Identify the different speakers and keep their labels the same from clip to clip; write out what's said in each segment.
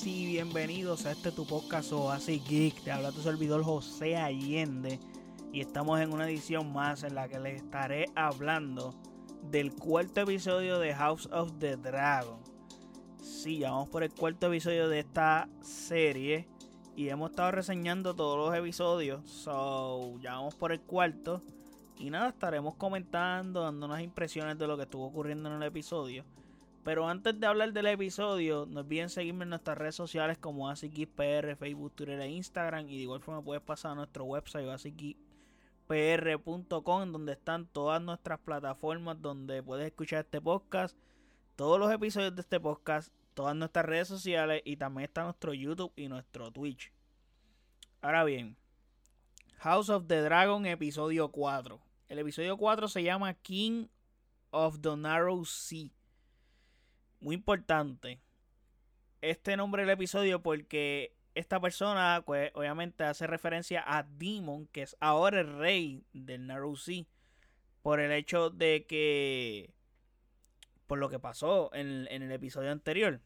Speaker 1: y bienvenidos a este tu podcast así Geek. Te habla tu servidor José Allende y estamos en una edición más en la que les estaré hablando del cuarto episodio de House of the Dragon. Sí, ya vamos por el cuarto episodio de esta serie y hemos estado reseñando todos los episodios. So, ya vamos por el cuarto. Y nada, estaremos comentando, dando unas impresiones de lo que estuvo ocurriendo en el episodio. Pero antes de hablar del episodio, no olviden seguirme en nuestras redes sociales como AsiKisPR, Facebook, Twitter e Instagram. Y de igual forma puedes pasar a nuestro website AsiKisPR.com, donde están todas nuestras plataformas donde puedes escuchar este podcast, todos los episodios de este podcast, todas nuestras redes sociales y también está nuestro YouTube y nuestro Twitch. Ahora bien, House of the Dragon, episodio 4. El episodio 4 se llama King of the Narrow Sea muy importante este nombre del episodio porque esta persona, pues, obviamente hace referencia a Demon, que es ahora el rey del Sea, por el hecho de que, por lo que pasó en, en el episodio anterior.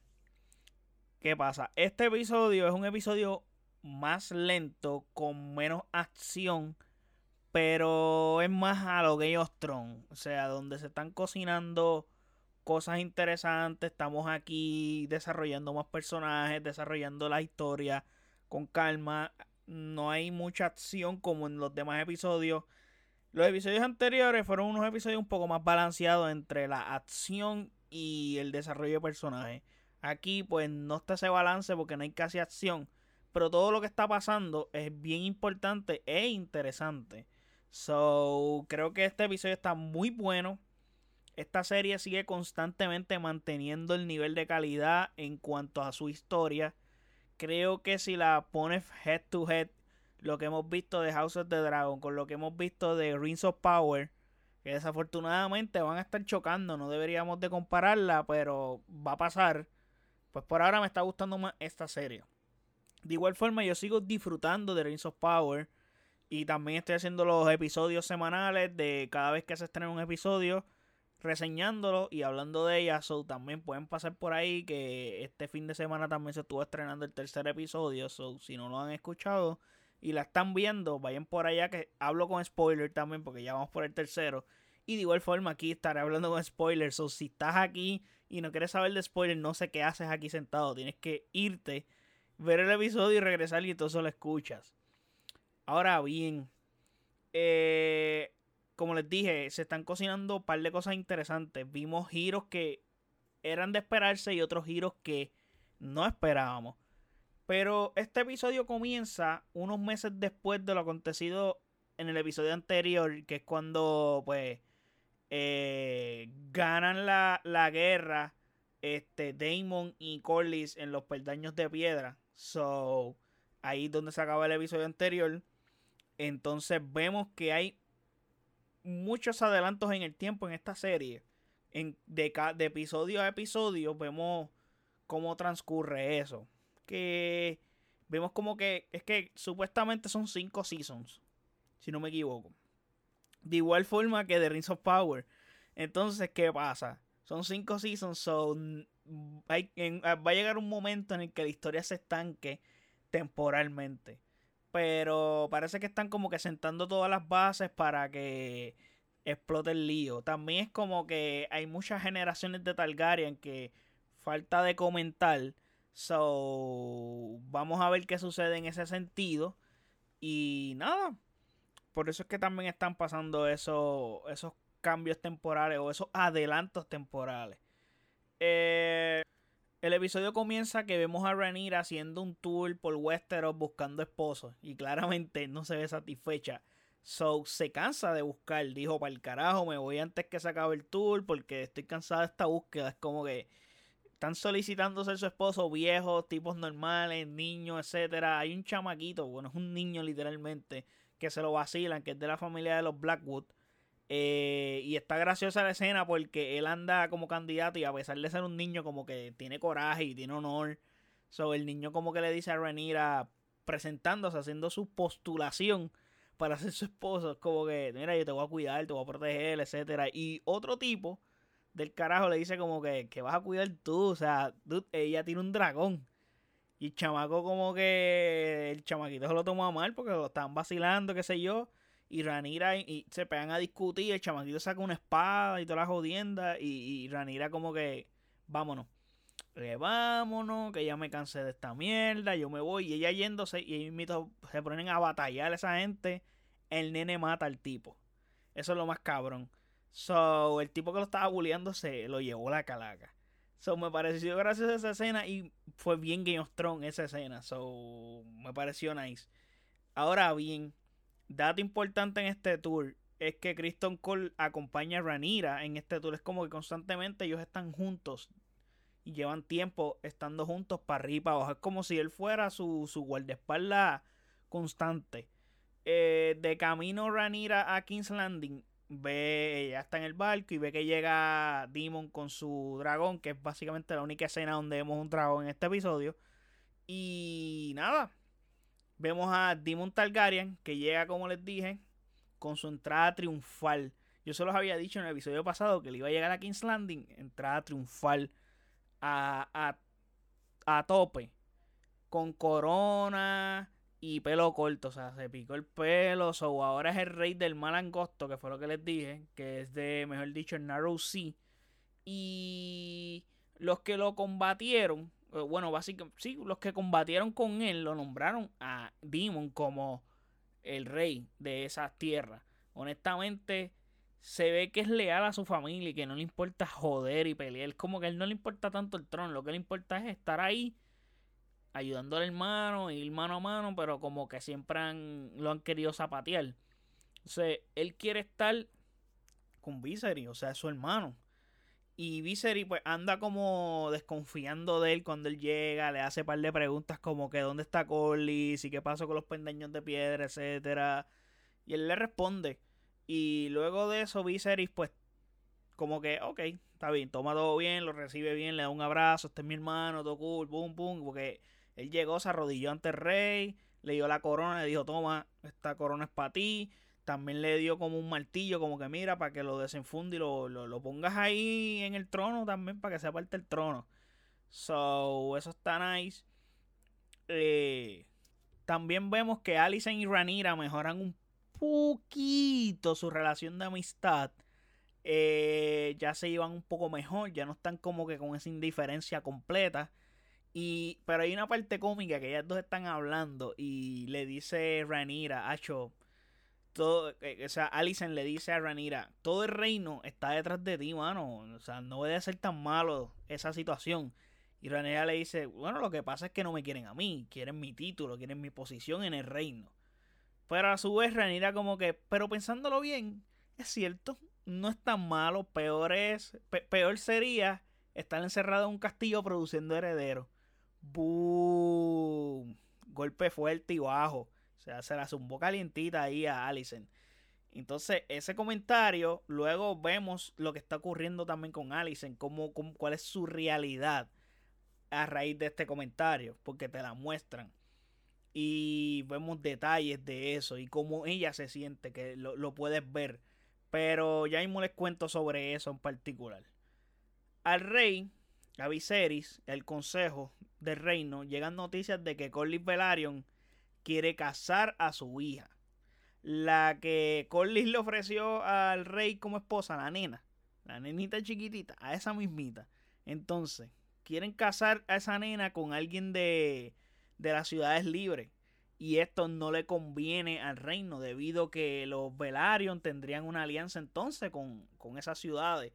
Speaker 1: ¿Qué pasa? Este episodio es un episodio más lento, con menos acción, pero es más a lo Game of Thrones, o sea, donde se están cocinando cosas interesantes. Estamos aquí desarrollando más personajes, desarrollando la historia con calma. No hay mucha acción como en los demás episodios. Los episodios anteriores fueron unos episodios un poco más balanceados entre la acción y el desarrollo de personajes. Aquí pues no está ese balance porque no hay casi acción. Pero todo lo que está pasando es bien importante e interesante. So, creo que este episodio está muy bueno. Esta serie sigue constantemente manteniendo el nivel de calidad en cuanto a su historia. Creo que si la pones head to head, lo que hemos visto de House of the Dragon con lo que hemos visto de Rings of Power, que desafortunadamente van a estar chocando, no deberíamos de compararla, pero va a pasar. Pues por ahora me está gustando más esta serie. De igual forma, yo sigo disfrutando de Rings of Power. Y también estoy haciendo los episodios semanales de cada vez que se estrena un episodio reseñándolo y hablando de ella. So, también pueden pasar por ahí que este fin de semana también se estuvo estrenando el tercer episodio. So, si no lo han escuchado y la están viendo, vayan por allá que hablo con spoiler también porque ya vamos por el tercero. Y de igual forma aquí estaré hablando con spoilers. So, si estás aquí y no quieres saber de spoilers, no sé qué haces aquí sentado. Tienes que irte, ver el episodio y regresar y todo eso lo escuchas. Ahora bien, eh, como les dije, se están cocinando un par de cosas interesantes. Vimos giros que eran de esperarse y otros giros que no esperábamos. Pero este episodio comienza unos meses después de lo acontecido en el episodio anterior, que es cuando pues eh, ganan la, la, guerra este, Damon y Corlys en los peldaños de piedra. So, ahí es donde se acaba el episodio anterior. Entonces vemos que hay muchos adelantos en el tiempo en esta serie. En, de, de episodio a episodio vemos cómo transcurre eso. Que vemos como que es que supuestamente son cinco seasons, si no me equivoco. De igual forma que The Rings of Power. Entonces, ¿qué pasa? Son cinco seasons, son hay, va a llegar un momento en el que la historia se estanque temporalmente pero parece que están como que sentando todas las bases para que explote el lío. También es como que hay muchas generaciones de Targaryen que falta de comentar. So, vamos a ver qué sucede en ese sentido. Y nada, por eso es que también están pasando eso, esos cambios temporales o esos adelantos temporales. Eh, el episodio comienza que vemos a Rhaenyra haciendo un tour por Westeros buscando esposos y claramente no se ve satisfecha. So se cansa de buscar, dijo, para el carajo, me voy antes que se acabe el tour porque estoy cansada de esta búsqueda. Es como que están solicitando ser su esposo viejos, tipos normales, niños, etcétera. Hay un chamaquito, bueno, es un niño literalmente, que se lo vacilan, que es de la familia de los Blackwood. Eh, y está graciosa la escena porque él anda como candidato y a pesar de ser un niño como que tiene coraje y tiene honor. So, el niño como que le dice a Renira presentándose, haciendo su postulación para ser su esposo. como que, mira, yo te voy a cuidar, te voy a proteger, etcétera. Y otro tipo del carajo le dice como que, que vas a cuidar tú. O sea, ella tiene un dragón. Y el chamaco como que el chamaquito se lo tomó mal porque lo estaban vacilando, qué sé yo. Y Ranira y, se pegan a discutir, el chamaquito saca una espada y toda la jodienda. Y, y Ranira como que, vámonos. Que vámonos, que ya me cansé de esta mierda, yo me voy. Y ella yéndose y se ponen a batallar a esa gente. El nene mata al tipo. Eso es lo más cabrón. So, el tipo que lo estaba bulleando se lo llevó la calaca. So, me pareció graciosa esa escena y fue bien Game of Thrones esa escena. So, me pareció nice. Ahora bien, dato importante en este tour es que Kristen Cole acompaña a Ranira en este tour. Es como que constantemente ellos están juntos y llevan tiempo estando juntos para arriba y para abajo. Es como si él fuera su, su guardaespaldas constante. Eh, de camino Ranira a King's Landing, ve, ya está en el barco y ve que llega Demon con su dragón, que es básicamente la única escena donde vemos un dragón en este episodio. Y nada, vemos a Demon Targaryen, que llega, como les dije, con su entrada triunfal. Yo se los había dicho en el episodio pasado que le iba a llegar a King's Landing, entrada triunfal a, a, a tope, con corona y pelo corto, o sea, se picó el pelo, o ahora es el rey del mal angosto, que fue lo que les dije, que es de, mejor dicho, el Narrow Sea. Y los que lo combatieron, bueno, básicamente, sí, los que combatieron con él lo nombraron a Demon como el rey de esas tierras. Honestamente, se ve que es leal a su familia y que no le importa joder y pelear. Como que a él no le importa tanto el trono, lo que le importa es estar ahí ayudando al hermano, ir mano a mano, pero como que siempre han, lo han querido zapatear. Entonces, él quiere estar con Viserys, o sea, es su hermano. Y Viserys pues anda como desconfiando de él cuando él llega, le hace par de preguntas como que dónde está Corlys y qué pasó con los pendaños de piedra, etcétera. Y él le responde. Y luego de eso Viserys pues como que, ok, está bien, toma todo bien, lo recibe bien, le da un abrazo, este es mi hermano, todo cool, pum, pum, porque él llegó, se arrodilló ante el rey, le dio la corona, le dijo, toma, esta corona es para ti. También le dio como un martillo, como que mira, para que lo desenfunde y lo, lo, pongas ahí en el trono también, para que sea parte del trono. So, eso está nice. Eh, también vemos que Alison y Ranira mejoran un poquito su relación de amistad. Eh, ya se llevan un poco mejor, ya no están como que con esa indiferencia completa. Y, pero hay una parte cómica que ellas dos están hablando y le dice Ranira, Acho, todo, eh, o sea, le dice a Ranira, todo el reino está detrás de ti, mano. O sea, no debe ser tan malo esa situación. Y Ranira le dice, bueno, lo que pasa es que no me quieren a mí, quieren mi título, quieren mi posición en el reino. Pero a su vez Ranira como que, pero pensándolo bien, es cierto, no es tan malo, peor es, peor sería estar encerrado en un castillo produciendo herederos. Boom. Golpe fuerte y bajo. Sea, se la zumbó calientita ahí a Allison. Entonces, ese comentario, luego vemos lo que está ocurriendo también con Allison, cómo, cuál es su realidad a raíz de este comentario, porque te la muestran. Y vemos detalles de eso y cómo ella se siente, que lo, lo puedes ver. Pero ya mismo les cuento sobre eso en particular. Al rey, a Viserys, el consejo del reino llegan noticias de que Corlys Velaryon quiere casar a su hija. La que Corlys le ofreció al rey como esposa, la nena, la nenita chiquitita, a esa mismita. Entonces, quieren casar a esa nena con alguien de, de las ciudades libres. Y esto no le conviene al reino, debido a que los Velaryon tendrían una alianza entonces con, con esas ciudades.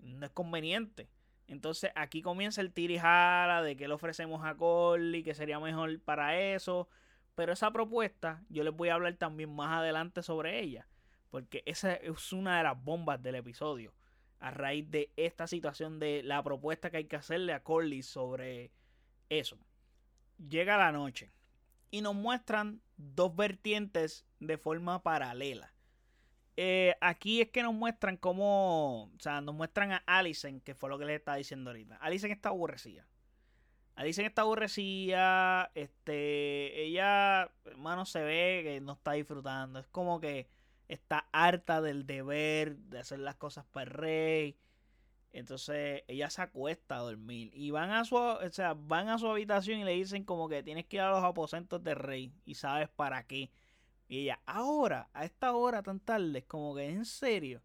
Speaker 1: No es conveniente. Entonces aquí comienza el tirijala de que le ofrecemos a Corley, que sería mejor para eso. Pero esa propuesta yo les voy a hablar también más adelante sobre ella. Porque esa es una de las bombas del episodio. A raíz de esta situación de la propuesta que hay que hacerle a Corley sobre eso. Llega la noche y nos muestran dos vertientes de forma paralela. Eh, aquí es que nos muestran cómo. O sea, nos muestran a Alison, que fue lo que les estaba diciendo ahorita. Alison está aborrecida. Alison está aborrecida. Este. Ella, hermano, se ve que no está disfrutando. Es como que está harta del deber de hacer las cosas para el rey. Entonces ella se acuesta a dormir y van a su, o sea, van a su habitación y le dicen como que tienes que ir a los aposentos del rey y sabes para qué. Y ella, ahora, a esta hora tan tarde, como que en serio.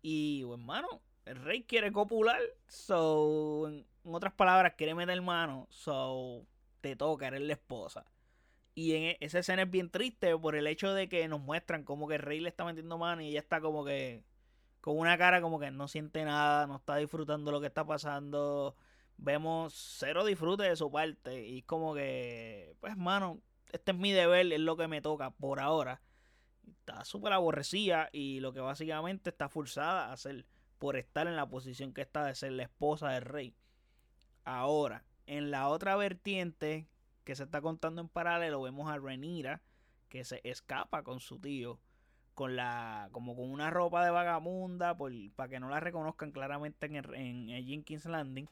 Speaker 1: Y, pues, hermano, el rey quiere copular, so, en, otras palabras, quiere meter mano, so, te toca, eres la esposa. Y en e, esa escena es bien triste por el hecho de que nos muestran como que el rey le está metiendo mano y ella está como que con una cara como que no siente nada, no está disfrutando lo que está pasando. Vemos cero disfrute de su parte. Y como que, pues, mano, este es mi deber, es lo que me toca por ahora. Está súper aborrecida y lo que básicamente está forzada a hacer por estar en la posición que está de ser la esposa del rey. Ahora, en la otra vertiente que se está contando en paralelo, vemos a Renira que se escapa con su tío con la como con una ropa de vagamunda para que no la reconozcan claramente en, en Jenkins Landing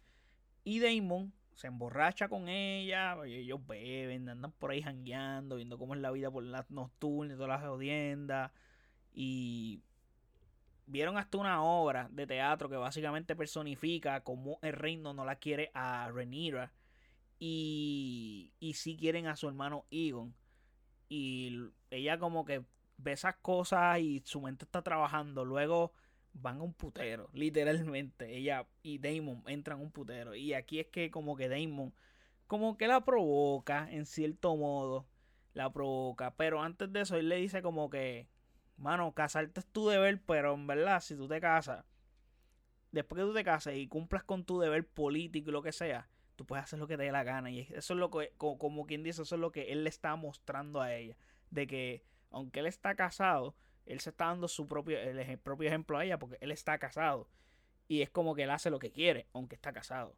Speaker 1: y Damon se emborracha con ella ellos beben andan por ahí jangueando viendo cómo es la vida por las nocturnas todas las audiencias y vieron hasta una obra de teatro que básicamente personifica cómo el reino no la quiere a Renira y, y sí quieren a su hermano Egon y ella como que ve esas cosas y su mente está trabajando. Luego van a un putero, literalmente. Ella y Damon entran a un putero. Y aquí es que como que Damon, como que la provoca, en cierto modo, la provoca. Pero antes de eso, él le dice como que, mano, casarte es tu deber, pero en verdad, si tú te casas, después que tú te cases y cumplas con tu deber político y lo que sea, tú puedes hacer lo que te dé la gana. Y eso es lo que, como, quien dice, eso es lo que él le está mostrando a ella. De que aunque él está casado, él se está dando su propio, el propio ejemplo a ella porque él está casado. Y es como que él hace lo que quiere, aunque está casado.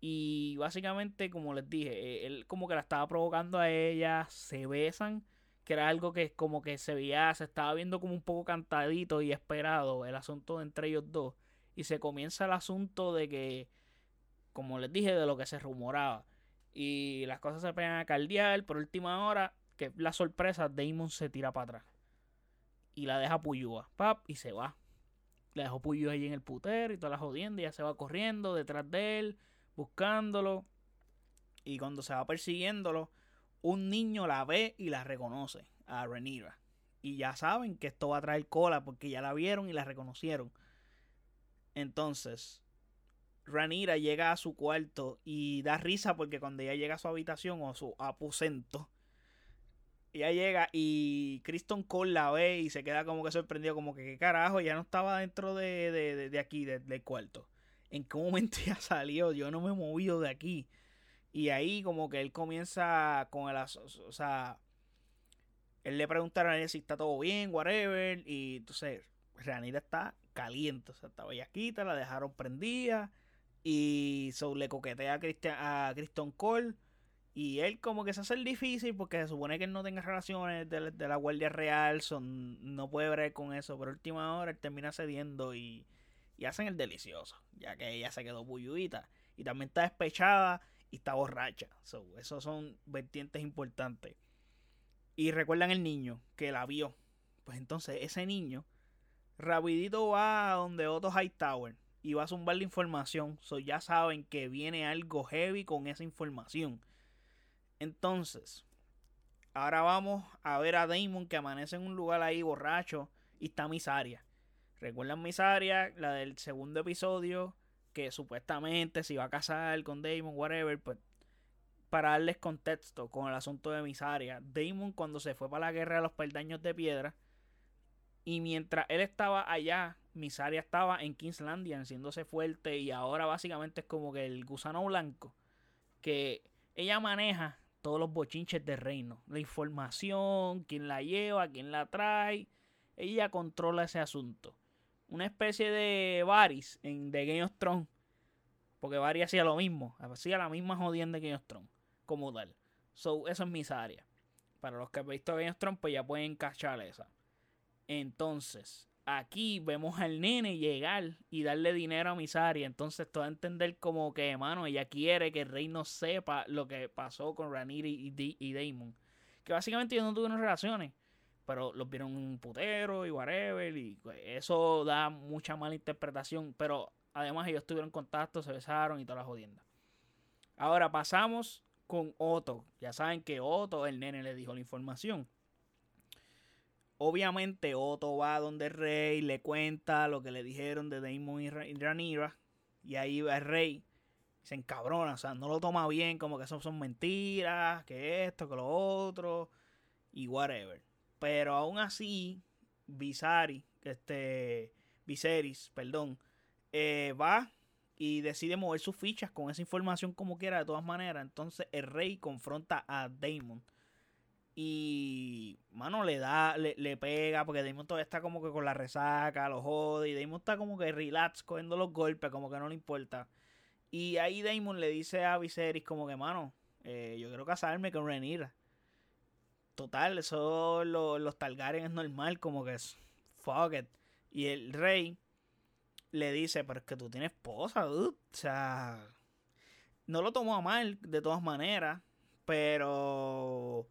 Speaker 1: Y básicamente, como les dije, eh, él como que la estaba provocando a ella, se besan, que era algo que como que se veía, se estaba viendo como un poco cantadito y esperado el asunto entre ellos dos. Y se comienza el asunto de que, como les dije, de lo que se rumoraba. Y las cosas se pegan a caldear por última hora que la sorpresa, Damon se tira para atrás. Y la deja Puyúa. Pap, y se va. La dejó Puyúa allí en el putero y todas las jodiendas. Y ya se va corriendo detrás de él, buscándolo. Y cuando se va persiguiéndolo, un niño la ve y la reconoce a Renira. Y ya saben que esto va a traer cola porque ya la vieron y la reconocieron. Entonces, Ranira llega a su cuarto y da risa porque cuando ella llega a su habitación o a su aposento, ella llega y Kristen Cole la ve y se queda como que sorprendido, como que qué carajo, ya no estaba dentro de, de, aquí, del cuarto. ¿En qué momento ya salió? Yo no me he movido de aquí. Y ahí como que él comienza con el... O sea, él le pregunta a Ranira si está todo bien, whatever. Y entonces Ranira está caliente, o sea, estaba quita la dejaron prendida. Y so, le coquetea a, Christian, a Kristen Cole y él como que se hace el difícil porque se supone que él no tenga relaciones de, la Guardia Real, son, no puede ver con eso, pero última hora él termina cediendo y, y hacen el delicioso, ya que ella se quedó bulludita y también está despechada y está borracha. So, esos son vertientes importantes. Y recuerdan el niño que la vio. Pues entonces ese niño rapidito va a donde Otto Hightower y va a zumbar la información. So, ya saben que viene algo heavy con esa información. Entonces, ahora vamos a ver a Damon que amanece en un lugar ahí borracho y está Misaria. ¿Recuerdan Misaria? La del segundo episodio, que supuestamente se iba a casar con Damon, whatever, pues para darles contexto con el asunto de Misaria. Damon cuando se fue para la guerra de los peldaños de piedra y mientras él estaba allá, Misaria estaba en Kingslandia haciéndose fuerte y ahora básicamente es como que el gusano blanco que ella maneja todos los bochinches de reino. La información, quién la lleva, quién la trae. Ella controla ese asunto. Una especie de Varys en The Game of Thrones. Porque Varys hacía lo mismo. Hacía la misma jodienda de Game of Thrones. Como tal. So, eso es mis áreas. Para los que han visto Game of Thrones, pues ya pueden cachar esa. Entonces, aquí vemos al nene llegar y darle dinero a Misaria. Entonces, todo a entender como que, mano, ella quiere que el rey no sepa lo que pasó con Ranir y, y, Damon. Que básicamente ellos no tuvieron relaciones. Pero los vieron un putero y whatever. Y pues, eso da mucha mala interpretación. Pero Además, ellos tuvieron contacto, se besaron y todas las jodiendas. Ahora pasamos con Otto. Ya saben que Otto, el nene, le dijo la información. Obviamente Otto va donde el rey, le cuenta lo que le dijeron de Damon y Ranira. Y ahí va el rey. Se encabrona, o sea, no lo toma bien, como que eso son mentiras, que esto, que lo otro, y whatever. Pero aún así, Visari, este, Viserys, perdón, eh, va y decide mover sus fichas con esa información como quiera de todas maneras. Entonces el rey confronta a Damon. Y, mano, le da, le, pega, porque Damon todavía está como que con la resaca, lo jode. Y Damon está como que relax, cogiendo los golpes, como que no le importa. Y ahí Damon le dice a Viserys como que, mano, eh, yo quiero casarme con Renira. Total, eso los Targaryen es normal, como que es fuck it. Y el rey le dice, pero es que tú tienes esposa, dude. O sea, no lo tomó a mal, de todas maneras, pero...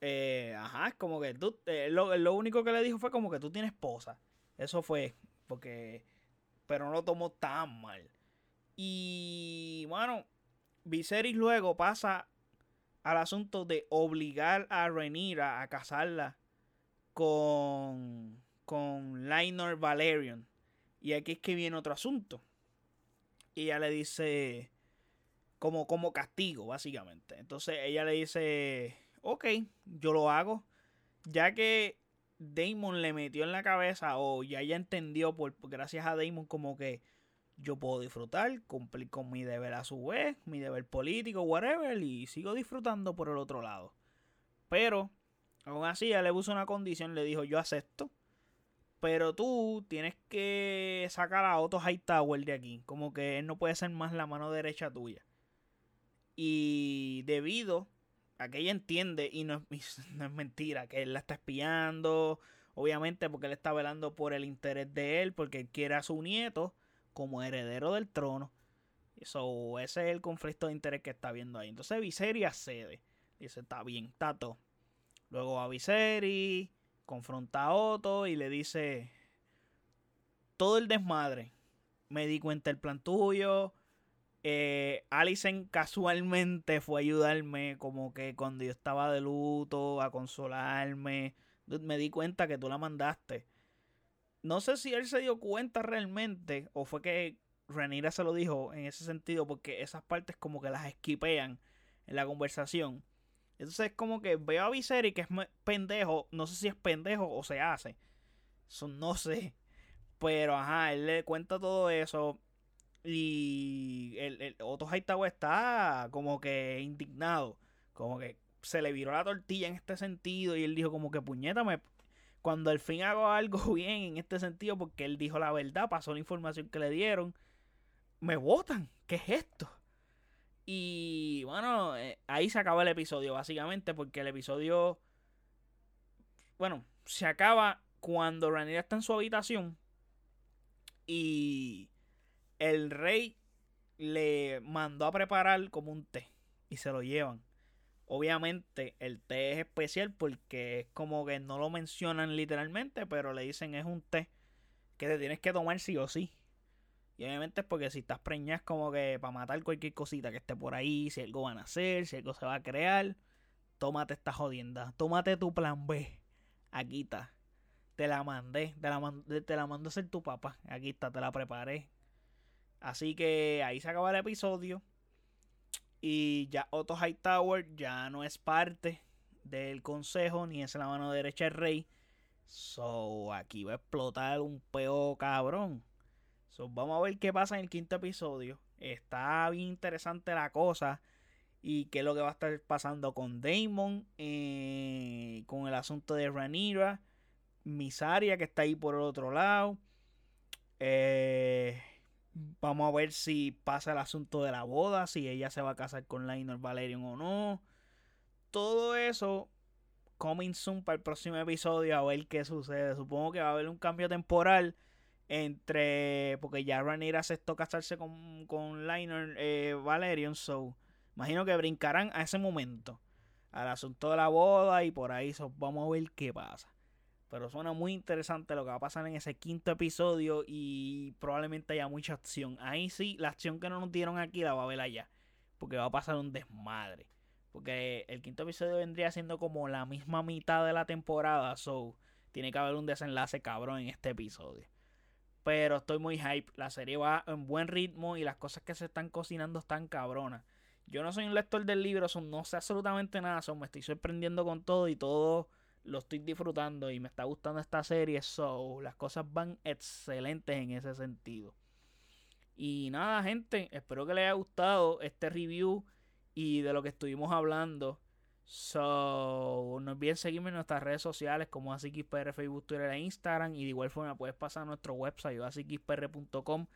Speaker 1: Eh, ajá, es como que tú, eh, lo, único que le dijo fue como que tú tienes esposa. Eso fue, porque, pero no lo tomó tan mal. Y bueno, Viserys luego pasa al asunto de obligar a Rhaenyra a casarla con, con Lainor Valerion. Y aquí es que viene otro asunto. Y ella le dice, como, como castigo, básicamente. Entonces ella le dice, ok, yo lo hago. Ya que Damon le metió en la cabeza, o ya ella entendió, por, gracias a Damon, como que yo puedo disfrutar, cumplir con mi deber a su vez, mi deber político, whatever, y sigo disfrutando por el otro lado. Pero, aún así, ella le puso una condición, le dijo, yo acepto pero tú tienes que sacar a Otto Hightower de aquí. Como que él no puede ser más la mano derecha tuya. Y debido a que ella entiende, y no es, no es mentira, que él la está espiando. Obviamente porque él está velando por el interés de él, porque él quiere a su nieto como heredero del trono. Eso, ese es el conflicto de interés que está viendo ahí. Entonces Viserys cede. Dice, está bien, todo. Luego a Viserys confronta a Otto y le dice todo el desmadre. Me di cuenta el plan tuyo. Eh, casualmente fue a ayudarme como que cuando yo estaba de luto, a consolarme. Me di cuenta que tú la mandaste. No sé si él se dio cuenta realmente o fue que Renira se lo dijo en ese sentido porque esas partes como que las esquipean en la conversación. Entonces es como que veo a Viserys que es pendejo. No sé si es pendejo o se hace. Eso no sé. Pero ajá, él le cuenta todo eso. Y el, el Otto Hightower está como que indignado. Como que se le viró la tortilla en este sentido. Y él dijo como que puñétame. Cuando al fin hago algo bien en este sentido. Porque él dijo la verdad. Pasó la información que le dieron. Me votan. ¿Qué es esto? Y bueno, eh, ahí se acaba el episodio, básicamente, porque el episodio. Bueno, se acaba cuando Rhaenyra está en su habitación. Y el rey le mandó a preparar como un té. Y se lo llevan. Obviamente el té es especial porque es como que no lo mencionan literalmente, pero le dicen es un té que te tienes que tomar sí o sí. Y obviamente es porque si estás preñas como que para matar cualquier cosita que esté por ahí, si algo van a hacer, si algo se va a crear, tómate esta jodienda. Tómate tu plan B. Aquí está. Te la mandé. Te la, te la a ser tu papá. Aquí está, te la preparé. Así que ahí se acaba el episodio. Y ya Otto Hightower ya no es parte del consejo ni es la mano derecha del rey. So, aquí va a explotar un peo cabrón vamos a ver qué pasa en el quinto episodio. Está bien interesante la cosa. Y qué es lo que va a estar pasando con Damon. Eh, con el asunto de Ranira. Misaria que está ahí por el otro lado. Eh, vamos a ver si pasa el asunto de la boda. Si ella se va a casar con Lainor Valerion o no. Todo eso. Coming soon para el próximo episodio. A ver qué sucede. Supongo que va a haber un cambio temporal entre. Porque ya Rhaenyra aceptó casarse con, con Liner eh, Valerion, so. Imagino que brincarán a ese momento. Al asunto de la boda y por ahí, so, vamos a ver qué pasa. Pero suena muy interesante lo que va a pasar en ese quinto episodio y probablemente haya mucha acción. Ahí sí, la acción que no nos dieron aquí la va a ver allá. Porque va a pasar un desmadre. Porque el quinto episodio vendría siendo como la misma mitad de la temporada. So, tiene que haber un desenlace cabrón en este episodio. Pero estoy muy hype. La serie va en buen ritmo y las cosas que se están cocinando están cabronas. Yo no soy un lector del libro, no sé absolutamente nada. me estoy sorprendiendo con todo y todo lo estoy disfrutando y me está gustando esta serie. So, las cosas van excelentes en ese sentido. Y nada, gente, espero que les haya gustado este review y de lo que estuvimos hablando. So, no olviden seguirme en nuestras redes sociales como AsiXPR, Facebook, Twitter e Instagram. Y de igual forma puedes pasar a nuestro website asixpr.com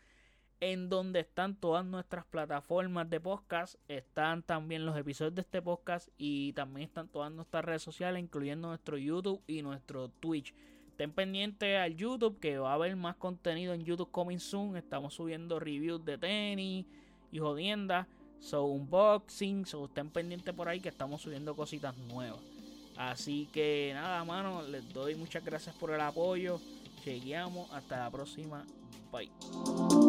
Speaker 1: en donde están todas nuestras plataformas de podcast. Están también los episodios de este podcast y también están todas nuestras redes sociales, incluyendo nuestro YouTube y nuestro Twitch. Estén pendientes al YouTube que va a haber más contenido en YouTube coming soon. Estamos subiendo reviews de tenis y jodiendas. So unboxing. Estén pendientes por ahí que estamos subiendo cositas nuevas. Así que nada, mano. Les doy muchas gracias por el apoyo. Chequeamos. Hasta la próxima. Bye.